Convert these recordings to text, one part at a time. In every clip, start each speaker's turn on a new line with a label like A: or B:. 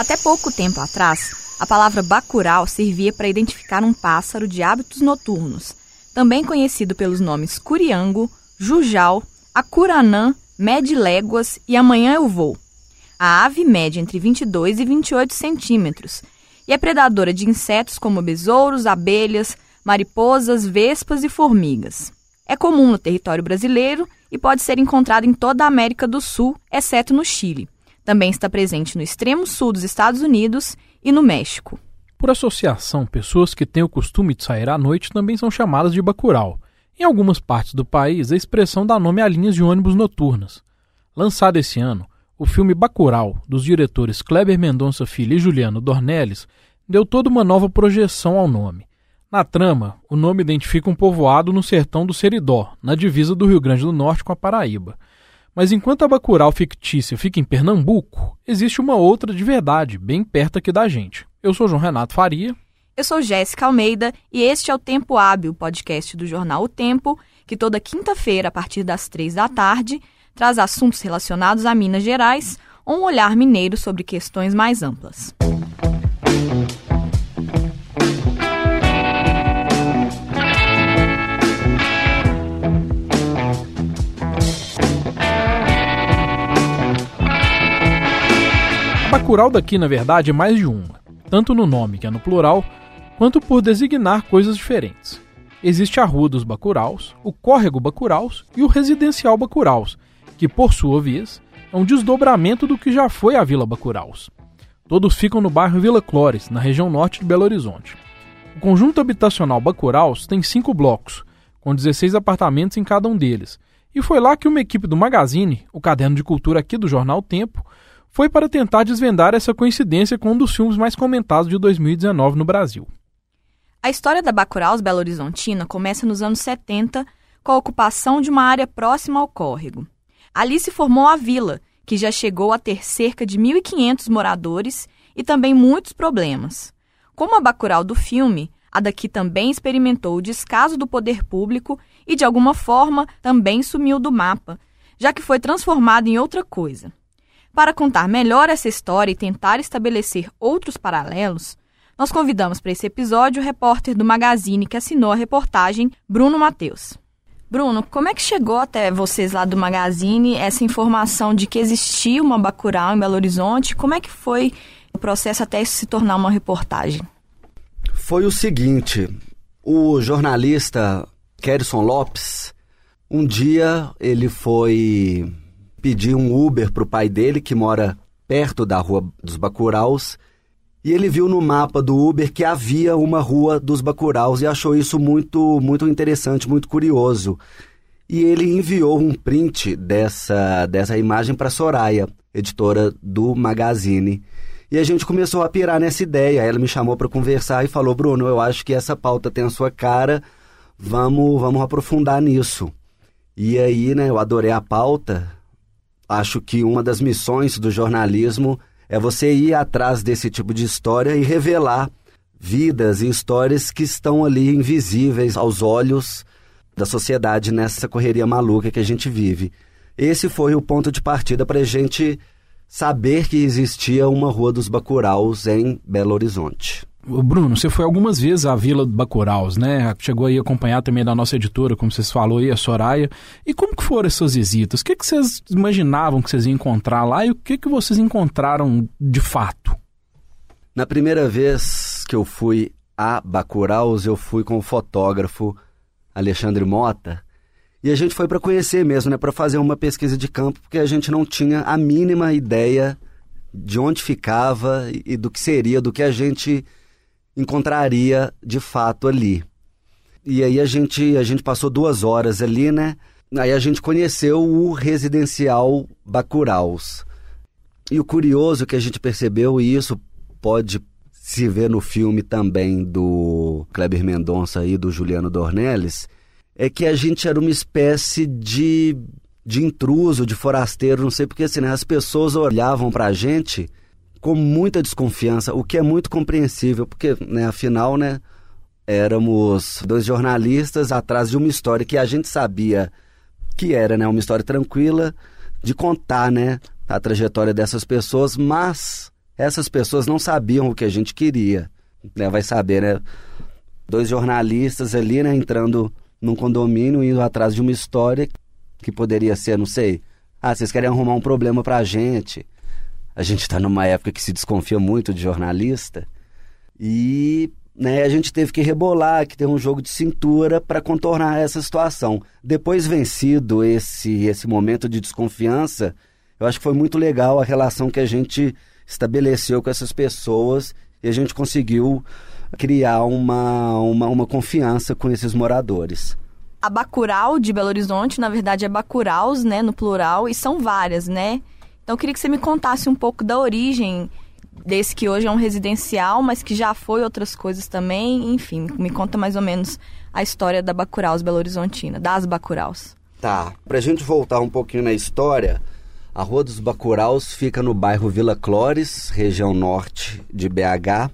A: Até pouco tempo atrás, a palavra bacural servia para identificar um pássaro de hábitos noturnos, também conhecido pelos nomes curiango, jujal, acuranã, mede léguas e amanhã eu vou. A ave mede entre 22 e 28 centímetros e é predadora de insetos como besouros, abelhas, mariposas, vespas e formigas. É comum no território brasileiro e pode ser encontrado em toda a América do Sul, exceto no Chile. Também está presente no extremo sul dos Estados Unidos e no México.
B: Por associação, pessoas que têm o costume de sair à noite também são chamadas de bacural. Em algumas partes do país, a expressão dá nome a linhas de ônibus noturnas. Lançado esse ano, o filme Bacural, dos diretores Kleber Mendonça Filho e Juliano Dornelles, deu toda uma nova projeção ao nome. Na trama, o nome identifica um povoado no sertão do Seridó, na divisa do Rio Grande do Norte com a Paraíba. Mas enquanto a Bacurau fictícia fica em Pernambuco, existe uma outra de verdade, bem perto aqui da gente. Eu sou João Renato Faria.
A: Eu sou Jéssica Almeida e este é o Tempo Hábil, podcast do jornal O Tempo, que toda quinta-feira, a partir das três da tarde, traz assuntos relacionados a Minas Gerais ou um olhar mineiro sobre questões mais amplas.
B: Bacurau daqui, na verdade, é mais de uma, tanto no nome, que é no plural, quanto por designar coisas diferentes. Existe a Rua dos Bacuraus, o Córrego Bacuraus e o Residencial Bacuraus, que, por sua vez, é um desdobramento do que já foi a Vila Bacuraus. Todos ficam no bairro Vila Clores, na região norte de Belo Horizonte. O conjunto habitacional Bacuraus tem cinco blocos, com 16 apartamentos em cada um deles, e foi lá que uma equipe do Magazine, o caderno de cultura aqui do jornal Tempo, foi para tentar desvendar essa coincidência com um dos filmes mais comentados de 2019 no Brasil.
A: A história da Bacuraus Belo Horizontina começa nos anos 70 com a ocupação de uma área próxima ao córrego. Ali se formou a vila, que já chegou a ter cerca de 1.500 moradores e também muitos problemas. Como a Bacurau do filme, a daqui também experimentou o descaso do poder público e, de alguma forma, também sumiu do mapa, já que foi transformada em outra coisa. Para contar melhor essa história e tentar estabelecer outros paralelos, nós convidamos para esse episódio o repórter do Magazine que assinou a reportagem, Bruno Matheus. Bruno, como é que chegou até vocês lá do Magazine essa informação de que existia uma Bacurau em Belo Horizonte? Como é que foi o processo até isso se tornar uma reportagem?
C: Foi o seguinte, o jornalista Kerson Lopes, um dia ele foi pedir um Uber para o pai dele, que mora perto da Rua dos Bacuraus, e ele viu no mapa do Uber que havia uma Rua dos Bacuraus e achou isso muito, muito interessante, muito curioso. E ele enviou um print dessa, dessa imagem para Soraya, editora do Magazine. E a gente começou a pirar nessa ideia. Ela me chamou para conversar e falou: Bruno, eu acho que essa pauta tem a sua cara, vamos, vamos aprofundar nisso. E aí, né, eu adorei a pauta, Acho que uma das missões do jornalismo é você ir atrás desse tipo de história e revelar vidas e histórias que estão ali invisíveis aos olhos da sociedade nessa correria maluca que a gente vive. Esse foi o ponto de partida para a gente saber que existia uma Rua dos Bacuraus em Belo Horizonte.
B: Bruno, você foi algumas vezes à Vila do Bacuraus, né? Chegou aí acompanhar também da nossa editora, como vocês falou aí, a Soraya. E como que foram essas visitas? O que, que vocês imaginavam que vocês iam encontrar lá e o que, que vocês encontraram de fato?
C: Na primeira vez que eu fui a Bacuraus, eu fui com o fotógrafo Alexandre Mota. E a gente foi para conhecer mesmo, né? Para fazer uma pesquisa de campo, porque a gente não tinha a mínima ideia de onde ficava e do que seria, do que a gente encontraria de fato ali. E aí a gente, a gente passou duas horas ali, né? Aí a gente conheceu o residencial Bacuraus. E o curioso que a gente percebeu, e isso pode se ver no filme também do Kleber Mendonça e do Juliano Dornelles, é que a gente era uma espécie de, de intruso, de forasteiro, não sei porque assim, né? as pessoas olhavam para a gente com muita desconfiança, o que é muito compreensível, porque, né, afinal, né, éramos dois jornalistas atrás de uma história que a gente sabia que era, né, uma história tranquila de contar, né, a trajetória dessas pessoas, mas essas pessoas não sabiam o que a gente queria. Né? Vai saber, né? Dois jornalistas ali, né, entrando num condomínio, indo atrás de uma história que poderia ser, não sei, ah, vocês querem arrumar um problema pra gente. A gente está numa época que se desconfia muito de jornalista. E né, a gente teve que rebolar, que ter um jogo de cintura para contornar essa situação. Depois vencido esse esse momento de desconfiança, eu acho que foi muito legal a relação que a gente estabeleceu com essas pessoas e a gente conseguiu criar uma, uma, uma confiança com esses moradores.
A: A Bacural de Belo Horizonte, na verdade, é Bacuraus, né, no plural, e são várias, né? Então eu queria que você me contasse um pouco da origem desse que hoje é um residencial, mas que já foi outras coisas também. Enfim, me conta mais ou menos a história da Bacuraus Belo Horizontina, das Bacuraus.
C: Tá, pra gente voltar um pouquinho na história, a Rua dos Bacuraus fica no bairro Vila Clores, região norte de BH.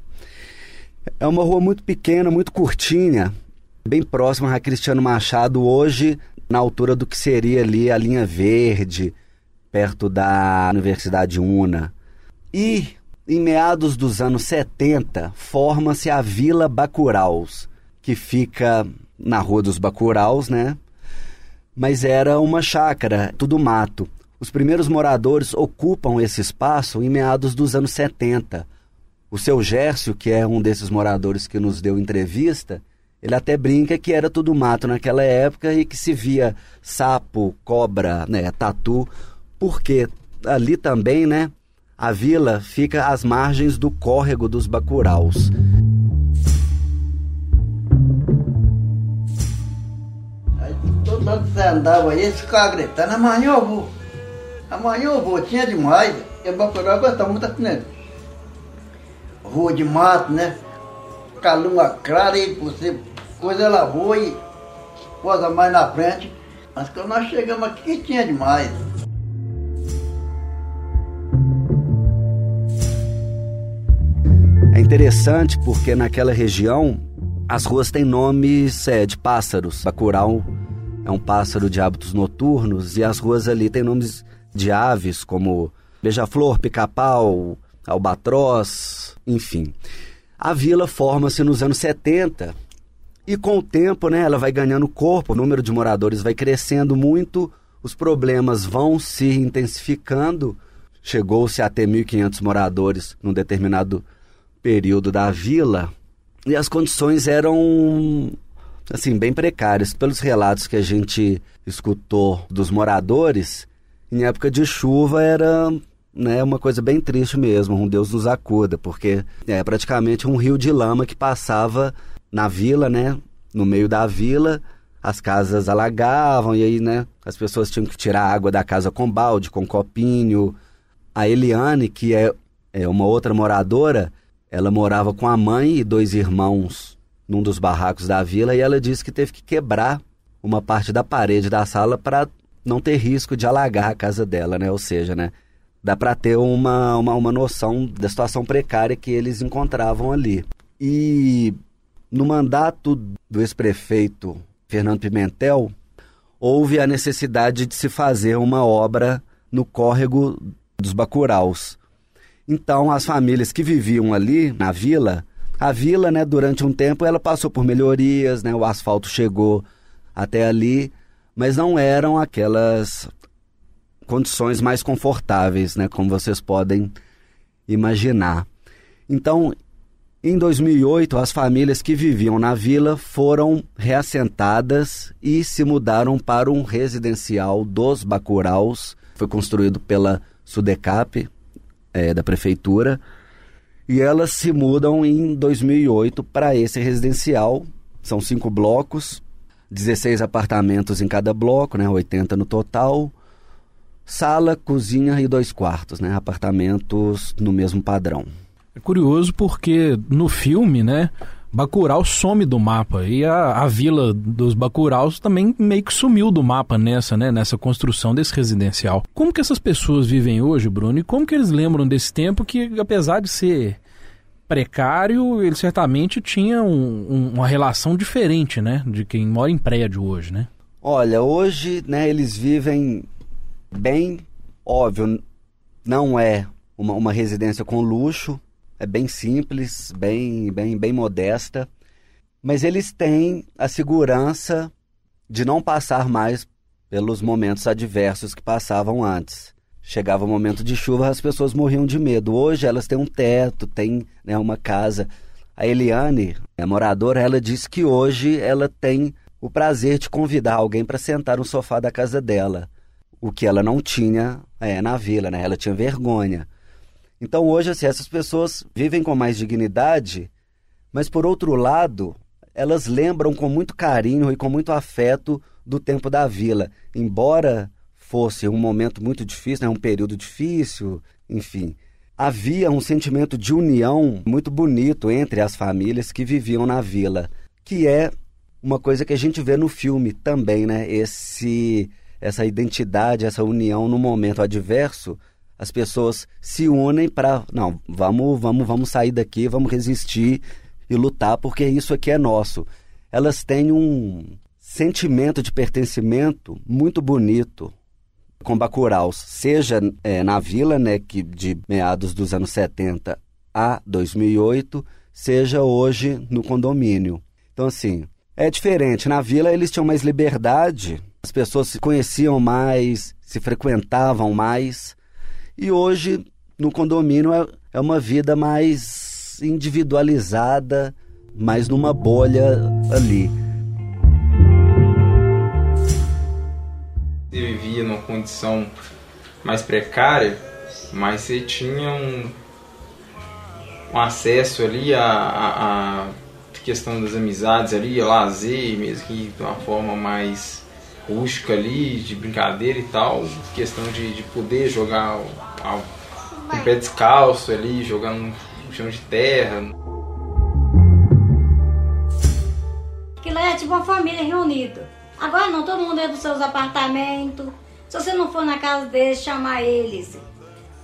C: É uma rua muito pequena, muito curtinha, bem próxima a Cristiano Machado, hoje na altura do que seria ali a linha verde, perto da Universidade Una. E em meados dos anos 70, forma-se a Vila Bacuraus, que fica na Rua dos Bacuraus, né? Mas era uma chácara, tudo mato. Os primeiros moradores ocupam esse espaço em meados dos anos 70. O seu Gércio, que é um desses moradores que nos deu entrevista, ele até brinca que era tudo mato naquela época e que se via sapo, cobra, né, tatu, porque ali também, né, a vila fica às margens do córrego dos Bacuraus.
D: Todo mundo você andava aí, eles ficavam gritando, amanhã eu vou. Amanhã eu vou, tinha demais. E Bacurau gostava muito assim, né? Rua de mato, né? Calunga clara e você coisa lavou e coisa mais na frente. Mas quando nós chegamos aqui tinha demais.
C: É interessante porque naquela região as ruas têm nomes é, de pássaros. Bacurau é um pássaro de hábitos noturnos e as ruas ali têm nomes de aves como beija-flor, pica-pau, albatroz, enfim. A vila forma-se nos anos 70 e com o tempo, né, ela vai ganhando corpo, o número de moradores vai crescendo muito, os problemas vão se intensificando. Chegou-se a ter 1.500 moradores num determinado período da vila e as condições eram assim bem precárias. Pelos relatos que a gente escutou dos moradores em época de chuva era né, uma coisa bem triste mesmo um Deus nos acuda porque é praticamente um rio de lama que passava na vila né no meio da vila as casas alagavam e aí né as pessoas tinham que tirar água da casa com balde com copinho. A Eliane que é, é uma outra moradora ela morava com a mãe e dois irmãos num dos barracos da vila e ela disse que teve que quebrar uma parte da parede da sala para não ter risco de alagar a casa dela, né? Ou seja, né? Dá para ter uma, uma, uma noção da situação precária que eles encontravam ali. E no mandato do ex-prefeito Fernando Pimentel, houve a necessidade de se fazer uma obra no córrego dos Bacuraus. Então, as famílias que viviam ali na vila, a vila, né, durante um tempo, ela passou por melhorias, né, o asfalto chegou até ali, mas não eram aquelas condições mais confortáveis, né, como vocês podem imaginar. Então, em 2008, as famílias que viviam na vila foram reassentadas e se mudaram para um residencial dos Bacuraus. Foi construído pela Sudecap, é, da prefeitura e elas se mudam em 2008 para esse residencial. São cinco blocos, 16 apartamentos em cada bloco, né, 80 no total. Sala, cozinha e dois quartos, né, apartamentos no mesmo padrão.
B: É curioso porque no filme, né, Bacurau some do mapa e a, a vila dos Bacuraus também meio que sumiu do mapa nessa, né, nessa construção desse residencial. Como que essas pessoas vivem hoje, Bruno? E como que eles lembram desse tempo que, apesar de ser precário, ele certamente tinha um, um, uma relação diferente, né, de quem mora em prédio hoje, né?
C: Olha, hoje, né, eles vivem bem, óbvio, não é uma, uma residência com luxo, é bem simples, bem, bem, bem modesta, mas eles têm a segurança de não passar mais pelos momentos adversos que passavam antes. Chegava o momento de chuva, as pessoas morriam de medo. Hoje elas têm um teto, têm né, uma casa. A Eliane, a moradora, ela disse que hoje ela tem o prazer de convidar alguém para sentar no sofá da casa dela, o que ela não tinha é, na vila, né? Ela tinha vergonha. Então hoje assim, essas pessoas vivem com mais dignidade, mas por outro lado, elas lembram com muito carinho e com muito afeto do tempo da vila, embora fosse um momento muito difícil, né, um período difícil, enfim. Havia um sentimento de união muito bonito entre as famílias que viviam na vila, que é uma coisa que a gente vê no filme também, né? Esse essa identidade, essa união no momento adverso, as pessoas se unem para, não, vamos, vamos, vamos sair daqui, vamos resistir e lutar porque isso aqui é nosso. Elas têm um sentimento de pertencimento muito bonito com Bacuraus, seja é, na vila, né, que de meados dos anos 70 a 2008, seja hoje no condomínio. Então, assim, é diferente. Na vila eles tinham mais liberdade, as pessoas se conheciam mais, se frequentavam mais. E hoje, no condomínio, é, é uma vida mais individualizada, mais numa bolha ali.
E: Você vivia numa condição mais precária, mas você tinha um, um acesso ali a, questão das amizades ali, lazer, mesmo que de uma forma mais rústica ali, de brincadeira e tal, questão de, de poder jogar com o pé descalço ali, jogando no chão de terra.
F: Aquilo é tipo uma família reunida. Agora não, todo mundo é dos seus apartamentos. Se você não for na casa deles, chamar eles.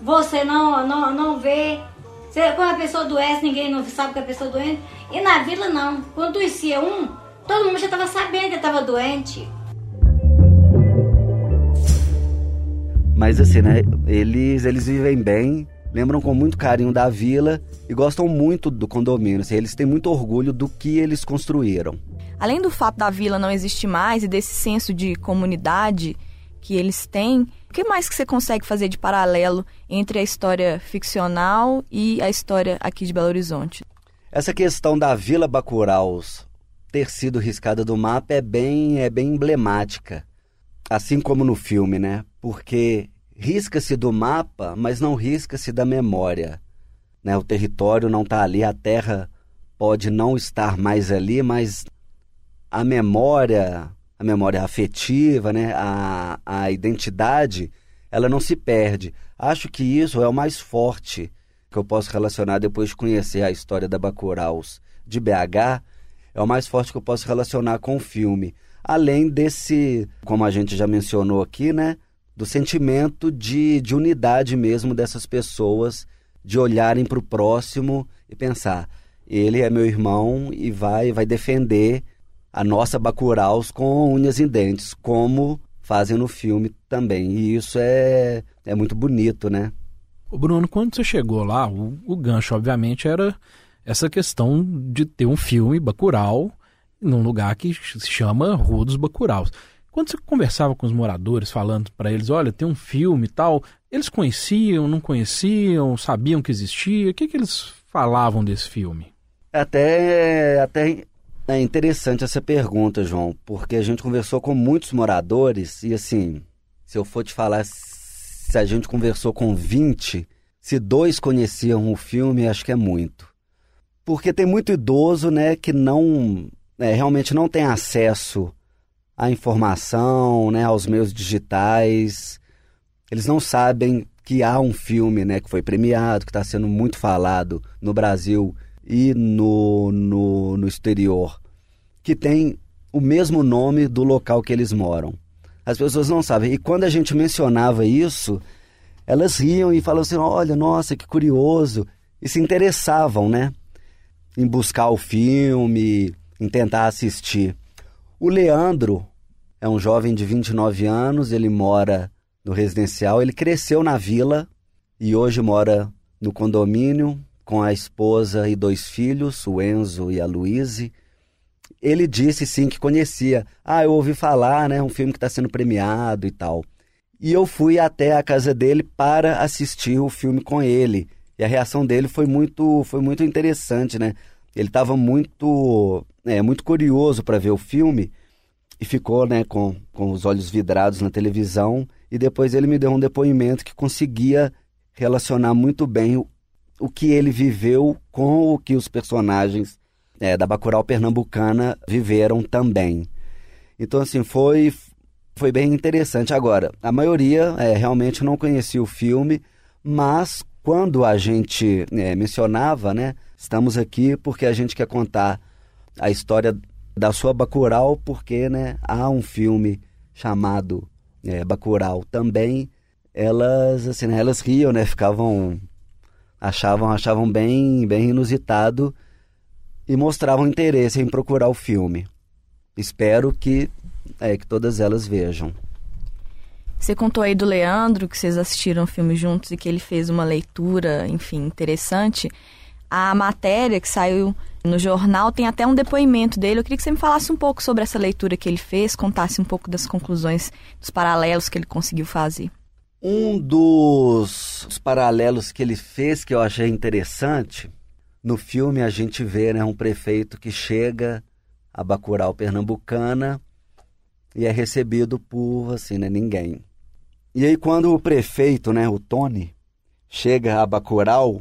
F: Você não, não, não vê. Você, quando a pessoa doece, ninguém não sabe que a pessoa é doente. E na vila não. Quando doecia um, todo mundo já estava sabendo que estava doente.
C: Mas assim, né? Eles, eles vivem bem, lembram com muito carinho da vila e gostam muito do condomínio. Assim, eles têm muito orgulho do que eles construíram.
A: Além do fato da vila não existir mais e desse senso de comunidade que eles têm, o que mais que você consegue fazer de paralelo entre a história ficcional e a história aqui de Belo Horizonte?
C: Essa questão da Vila Bacuraus ter sido riscada do mapa é bem, é bem emblemática. Assim como no filme, né? Porque risca-se do mapa, mas não risca-se da memória. Né? O território não está ali, a terra pode não estar mais ali, mas a memória, a memória afetiva, né? a, a identidade, ela não se perde. Acho que isso é o mais forte que eu posso relacionar depois de conhecer a história da Bacuraus de BH, é o mais forte que eu posso relacionar com o filme. Além desse, como a gente já mencionou aqui, né? Do sentimento de, de unidade mesmo dessas pessoas, de olharem para o próximo e pensar: ele é meu irmão e vai, vai defender a nossa Bacuraus com unhas e dentes, como fazem no filme também. E isso é, é muito bonito, né?
B: Bruno, quando você chegou lá, o, o gancho, obviamente, era essa questão de ter um filme Bacurau num lugar que se chama Rua dos Bacuraus. Quando você conversava com os moradores, falando para eles, olha, tem um filme e tal, eles conheciam, não conheciam, sabiam que existia? O que, que eles falavam desse filme?
C: Até, até é interessante essa pergunta, João, porque a gente conversou com muitos moradores e, assim, se eu for te falar, se a gente conversou com 20, se dois conheciam o filme, acho que é muito. Porque tem muito idoso, né, que não, é, realmente não tem acesso a informação, né, aos meios digitais. Eles não sabem que há um filme, né, que foi premiado, que está sendo muito falado no Brasil e no, no, no exterior, que tem o mesmo nome do local que eles moram. As pessoas não sabem. E quando a gente mencionava isso, elas riam e falavam assim: olha, nossa, que curioso. E se interessavam, né? Em buscar o filme, em tentar assistir. O Leandro é um jovem de 29 anos, ele mora no residencial, ele cresceu na vila e hoje mora no condomínio com a esposa e dois filhos, o Enzo e a Luíse. Ele disse sim que conhecia. Ah, eu ouvi falar, né? Um filme que está sendo premiado e tal. E eu fui até a casa dele para assistir o filme com ele. E a reação dele foi muito, foi muito interessante, né? Ele estava muito, é, muito curioso para ver o filme e ficou, né, com, com os olhos vidrados na televisão. E depois ele me deu um depoimento que conseguia relacionar muito bem o, o que ele viveu com o que os personagens é, da Bacurau Pernambucana viveram também. Então, assim, foi, foi bem interessante. Agora, a maioria é, realmente não conhecia o filme, mas quando a gente é, mencionava, né, estamos aqui porque a gente quer contar a história da sua Bacurau, porque né, há um filme chamado é, Bacurau também, elas assim, né, elas riam, né, ficavam achavam achavam bem bem inusitado e mostravam interesse em procurar o filme. Espero que é, que todas elas vejam.
A: Você contou aí do Leandro, que vocês assistiram o filme juntos e que ele fez uma leitura, enfim, interessante. A matéria que saiu no jornal tem até um depoimento dele. Eu queria que você me falasse um pouco sobre essa leitura que ele fez, contasse um pouco das conclusões, dos paralelos que ele conseguiu fazer.
C: Um dos, dos paralelos que ele fez que eu achei interessante, no filme a gente vê né, um prefeito que chega a Bacurau Pernambucana e é recebido por assim, né, ninguém. E aí quando o prefeito, né, o Tony, chega a Bacurau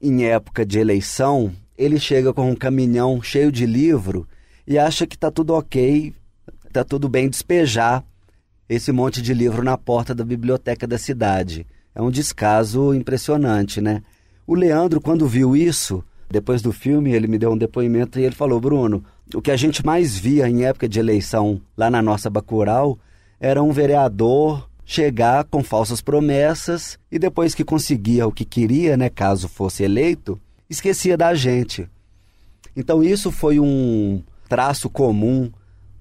C: em época de eleição, ele chega com um caminhão cheio de livro e acha que tá tudo ok, tá tudo bem despejar esse monte de livro na porta da biblioteca da cidade. É um descaso impressionante, né? O Leandro, quando viu isso, depois do filme, ele me deu um depoimento e ele falou: Bruno, o que a gente mais via em época de eleição lá na nossa Bacurau era um vereador chegar com falsas promessas e depois que conseguia o que queria, né, caso fosse eleito, esquecia da gente. Então isso foi um traço comum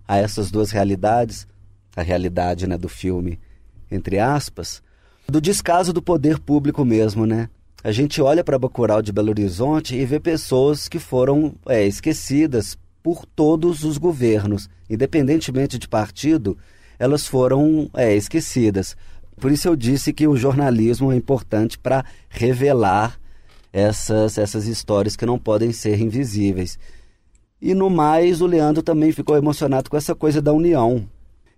C: a essas duas realidades, a realidade, né, do filme, entre aspas, do descaso do poder público mesmo, né? A gente olha para Bacurau de Belo Horizonte e vê pessoas que foram é, esquecidas por todos os governos, independentemente de partido, elas foram é, esquecidas. Por isso eu disse que o jornalismo é importante para revelar essas, essas histórias que não podem ser invisíveis. E no mais, o Leandro também ficou emocionado com essa coisa da união.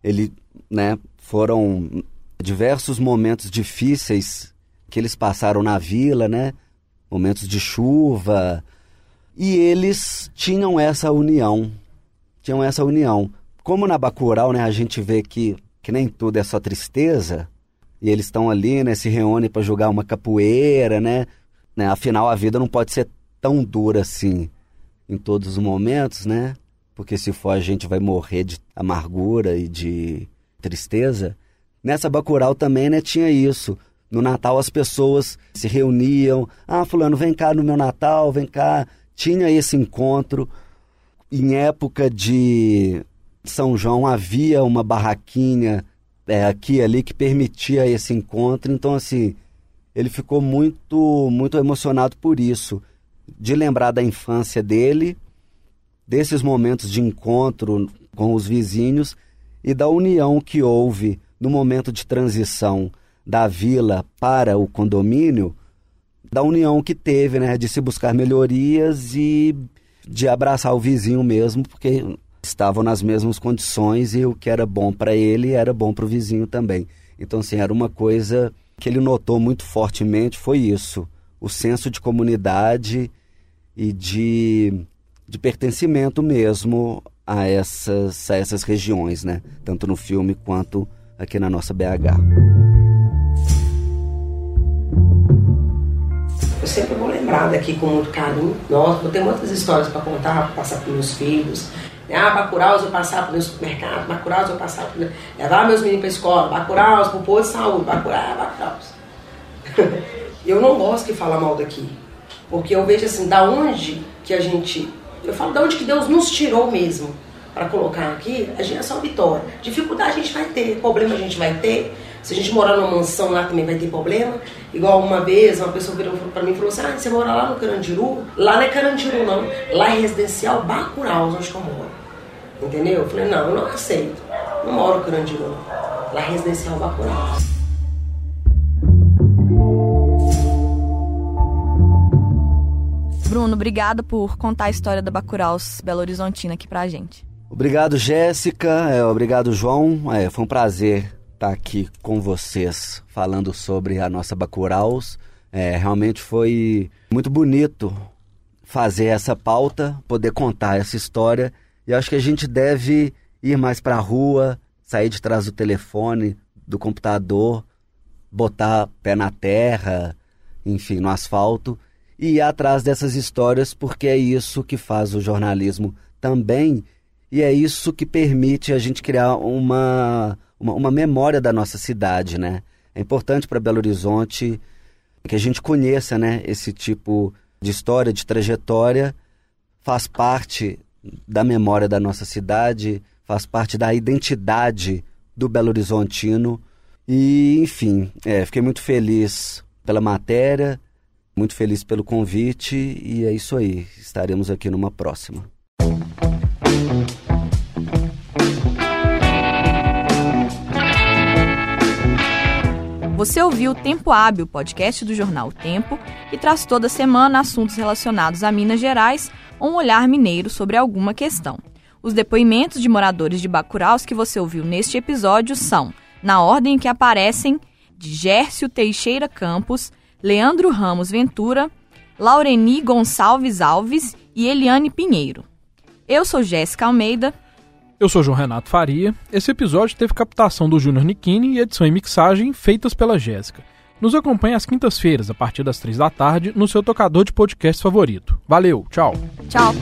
C: Ele, né, foram diversos momentos difíceis que eles passaram na vila, né? Momentos de chuva. E eles tinham essa união. Tinham essa união como na Bacurau, né, a gente vê que, que nem tudo é só tristeza, e eles estão ali, né, se reúnem para jogar uma capoeira, né, né, afinal a vida não pode ser tão dura assim em todos os momentos, né, porque se for a gente vai morrer de amargura e de tristeza. Nessa Bacurau também, né, tinha isso. No Natal as pessoas se reuniam, ah, fulano, vem cá no meu Natal, vem cá. Tinha esse encontro em época de são João havia uma barraquinha é, aqui e ali que permitia esse encontro. Então, assim, ele ficou muito, muito emocionado por isso, de lembrar da infância dele, desses momentos de encontro com os vizinhos e da união que houve no momento de transição da vila para o condomínio, da união que teve, né, de se buscar melhorias e de abraçar o vizinho mesmo, porque estavam nas mesmas condições e o que era bom para ele era bom para o vizinho também. Então, assim, era uma coisa que ele notou muito fortemente foi isso, o senso de comunidade e de, de pertencimento mesmo a essas, a essas regiões, né? Tanto no filme quanto aqui na nossa BH.
G: Eu sempre vou lembrar daqui com muito carinho. Nossa, vou ter muitas histórias para contar, para passar para meus filhos. Ah, Bacuraus eu passava para o supermercado, Bacuraus eu passava para levar meus meninos para a escola, Bacuraus para o posto de saúde, Bacuraus, Bacuraus. eu não gosto de falar mal daqui, porque eu vejo assim, da onde que a gente, eu falo da onde que Deus nos tirou mesmo para colocar aqui, a gente é só vitória. Dificuldade a gente vai ter, problema a gente vai ter, Se a gente morar numa mansão lá também vai ter problema. Igual uma vez uma pessoa virou pra mim e falou assim: Ah, você mora lá no Carandiru? Lá não é Carandiru, não. Lá é residencial Bacurau, onde eu moro. Entendeu? Eu falei: Não, eu não aceito. Não moro no Carandiru, não. Lá é residencial Bacurau.
A: Bruno, obrigada por contar a história da Bacuraus Belo Horizontina aqui pra gente.
C: Obrigado, Jéssica. É, obrigado, João. É, foi um prazer estar aqui com vocês falando sobre a nossa Bacuraus. É, realmente foi muito bonito fazer essa pauta, poder contar essa história. E acho que a gente deve ir mais para a rua, sair de trás do telefone, do computador, botar pé na terra, enfim, no asfalto e ir atrás dessas histórias, porque é isso que faz o jornalismo também, e é isso que permite a gente criar uma, uma, uma memória da nossa cidade, né? É importante para Belo Horizonte que a gente conheça, né, esse tipo de história, de trajetória, faz parte da memória da nossa cidade, faz parte da identidade do Belo Horizontino. E, enfim, é, fiquei muito feliz pela matéria, muito feliz pelo convite e é isso aí. Estaremos aqui numa próxima.
A: Você ouviu o Tempo Hábil, podcast do jornal o Tempo, que traz toda semana assuntos relacionados a Minas Gerais ou um olhar mineiro sobre alguma questão. Os depoimentos de moradores de Bacuraus que você ouviu neste episódio são, na ordem em que aparecem, de Gércio Teixeira Campos, Leandro Ramos Ventura, Laureni Gonçalves Alves e Eliane Pinheiro. Eu sou Jéssica Almeida.
B: Eu sou João Renato Faria. Esse episódio teve captação do Júnior Nikini e edição e mixagem feitas pela Jéssica. Nos acompanhe às quintas-feiras, a partir das três da tarde, no seu tocador de podcast favorito. Valeu, tchau.
A: Tchau.